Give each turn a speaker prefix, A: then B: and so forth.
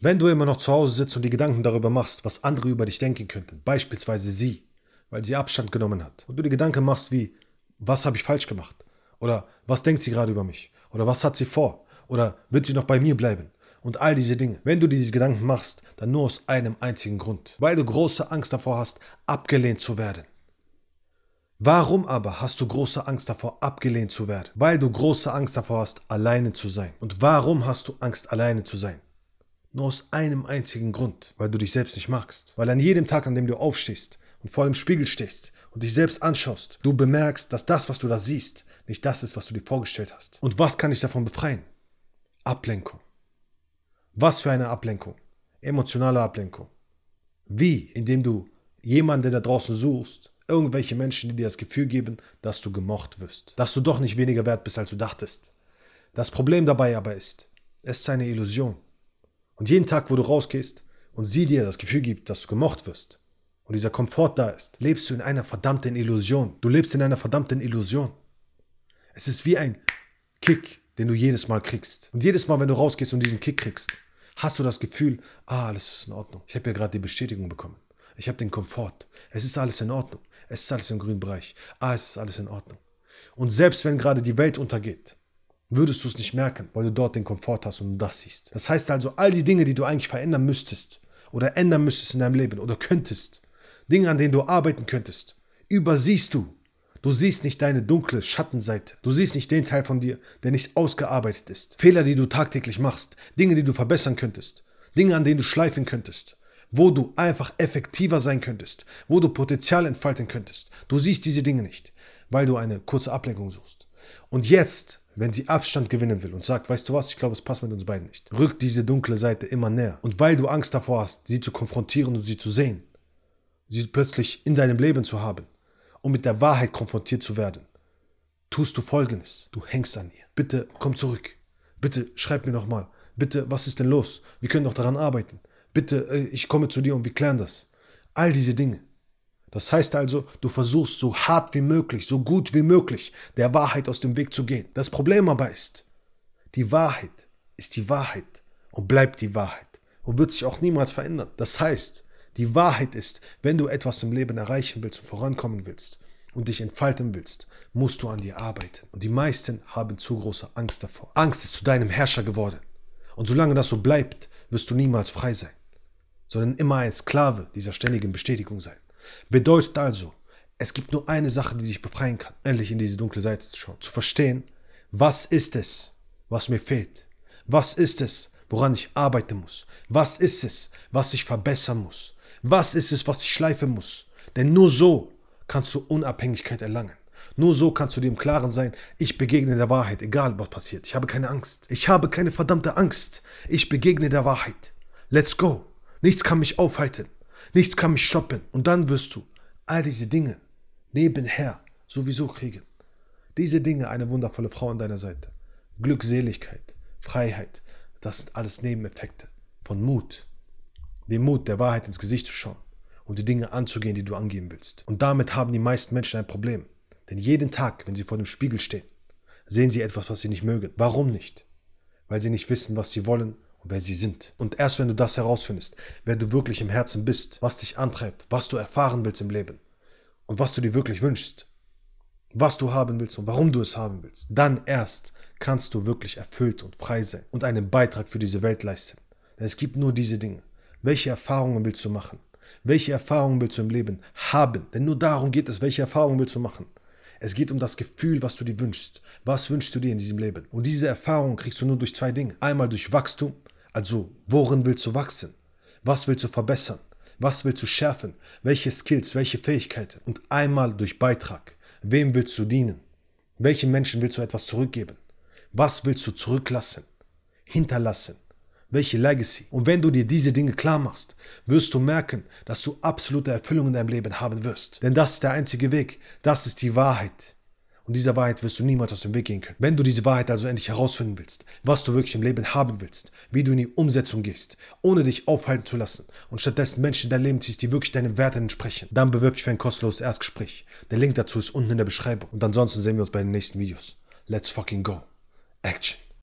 A: Wenn du immer noch zu Hause sitzt und die Gedanken darüber machst, was andere über dich denken könnten, beispielsweise sie, weil sie Abstand genommen hat, und du die Gedanken machst wie, was habe ich falsch gemacht? Oder was denkt sie gerade über mich? Oder was hat sie vor? Oder wird sie noch bei mir bleiben? Und all diese Dinge. Wenn du dir diese Gedanken machst, dann nur aus einem einzigen Grund. Weil du große Angst davor hast, abgelehnt zu werden. Warum aber hast du große Angst davor, abgelehnt zu werden? Weil du große Angst davor hast, alleine zu sein. Und warum hast du Angst, alleine zu sein? Nur aus einem einzigen Grund, weil du dich selbst nicht magst. Weil an jedem Tag, an dem du aufstehst und vor dem Spiegel stehst und dich selbst anschaust, du bemerkst, dass das, was du da siehst, nicht das ist, was du dir vorgestellt hast. Und was kann dich davon befreien? Ablenkung. Was für eine Ablenkung? Emotionale Ablenkung. Wie? Indem du jemanden da draußen suchst, irgendwelche Menschen, die dir das Gefühl geben, dass du gemocht wirst, dass du doch nicht weniger wert bist, als du dachtest. Das Problem dabei aber ist, es ist eine Illusion. Und jeden Tag, wo du rausgehst und sie dir das Gefühl gibt, dass du gemocht wirst und dieser Komfort da ist, lebst du in einer verdammten Illusion. Du lebst in einer verdammten Illusion. Es ist wie ein Kick, den du jedes Mal kriegst. Und jedes Mal, wenn du rausgehst und diesen Kick kriegst, hast du das Gefühl, ah, alles ist in Ordnung. Ich habe ja gerade die Bestätigung bekommen. Ich habe den Komfort. Es ist alles in Ordnung. Es ist alles im grünen Bereich. Ah, es ist alles in Ordnung. Und selbst wenn gerade die Welt untergeht, würdest du es nicht merken, weil du dort den Komfort hast und das siehst. Das heißt also, all die Dinge, die du eigentlich verändern müsstest oder ändern müsstest in deinem Leben oder könntest, Dinge, an denen du arbeiten könntest, übersiehst du. Du siehst nicht deine dunkle Schattenseite. Du siehst nicht den Teil von dir, der nicht ausgearbeitet ist. Fehler, die du tagtäglich machst, Dinge, die du verbessern könntest, Dinge, an denen du schleifen könntest, wo du einfach effektiver sein könntest, wo du Potenzial entfalten könntest. Du siehst diese Dinge nicht, weil du eine kurze Ablenkung suchst. Und jetzt wenn sie Abstand gewinnen will und sagt, weißt du was, ich glaube, es passt mit uns beiden nicht, rückt diese dunkle Seite immer näher. Und weil du Angst davor hast, sie zu konfrontieren und sie zu sehen, sie plötzlich in deinem Leben zu haben und mit der Wahrheit konfrontiert zu werden, tust du Folgendes. Du hängst an ihr. Bitte komm zurück. Bitte schreib mir nochmal. Bitte, was ist denn los? Wir können doch daran arbeiten. Bitte, äh, ich komme zu dir und wir klären das. All diese Dinge. Das heißt also, du versuchst so hart wie möglich, so gut wie möglich der Wahrheit aus dem Weg zu gehen. Das Problem aber ist, die Wahrheit ist die Wahrheit und bleibt die Wahrheit und wird sich auch niemals verändern. Das heißt, die Wahrheit ist, wenn du etwas im Leben erreichen willst und vorankommen willst und dich entfalten willst, musst du an dir arbeiten. Und die meisten haben zu große Angst davor. Angst ist zu deinem Herrscher geworden. Und solange das so bleibt, wirst du niemals frei sein, sondern immer ein Sklave dieser ständigen Bestätigung sein. Bedeutet also, es gibt nur eine Sache, die dich befreien kann, endlich in diese dunkle Seite zu schauen, zu verstehen, was ist es, was mir fehlt? Was ist es, woran ich arbeiten muss? Was ist es, was ich verbessern muss? Was ist es, was ich schleifen muss? Denn nur so kannst du Unabhängigkeit erlangen. Nur so kannst du dir im Klaren sein, ich begegne der Wahrheit, egal was passiert. Ich habe keine Angst. Ich habe keine verdammte Angst. Ich begegne der Wahrheit. Let's go. Nichts kann mich aufhalten. Nichts kann mich stoppen. Und dann wirst du all diese Dinge nebenher sowieso kriegen. Diese Dinge, eine wundervolle Frau an deiner Seite. Glückseligkeit, Freiheit, das sind alles Nebeneffekte von Mut. Dem Mut, der Wahrheit ins Gesicht zu schauen und die Dinge anzugehen, die du angehen willst. Und damit haben die meisten Menschen ein Problem. Denn jeden Tag, wenn sie vor dem Spiegel stehen, sehen sie etwas, was sie nicht mögen. Warum nicht? Weil sie nicht wissen, was sie wollen wer sie sind. Und erst wenn du das herausfindest, wer du wirklich im Herzen bist, was dich antreibt, was du erfahren willst im Leben und was du dir wirklich wünschst, was du haben willst und warum du es haben willst, dann erst kannst du wirklich erfüllt und frei sein und einen Beitrag für diese Welt leisten. Denn es gibt nur diese Dinge. Welche Erfahrungen willst du machen? Welche Erfahrungen willst du im Leben haben? Denn nur darum geht es, welche Erfahrungen willst du machen? Es geht um das Gefühl, was du dir wünschst. Was wünschst du dir in diesem Leben? Und diese Erfahrung kriegst du nur durch zwei Dinge. Einmal durch Wachstum also, worin willst du wachsen? Was willst du verbessern? Was willst du schärfen? Welche Skills, welche Fähigkeiten? Und einmal durch Beitrag. Wem willst du dienen? Welchen Menschen willst du etwas zurückgeben? Was willst du zurücklassen? Hinterlassen? Welche Legacy? Und wenn du dir diese Dinge klar machst, wirst du merken, dass du absolute Erfüllung in deinem Leben haben wirst. Denn das ist der einzige Weg. Das ist die Wahrheit. Und dieser Wahrheit wirst du niemals aus dem Weg gehen können. Wenn du diese Wahrheit also endlich herausfinden willst, was du wirklich im Leben haben willst, wie du in die Umsetzung gehst, ohne dich aufhalten zu lassen und stattdessen Menschen in dein Leben ziehst, die wirklich deinen Werten entsprechen, dann bewirb dich für ein kostenloses Erstgespräch. Der Link dazu ist unten in der Beschreibung. Und ansonsten sehen wir uns bei den nächsten Videos. Let's fucking go. Action.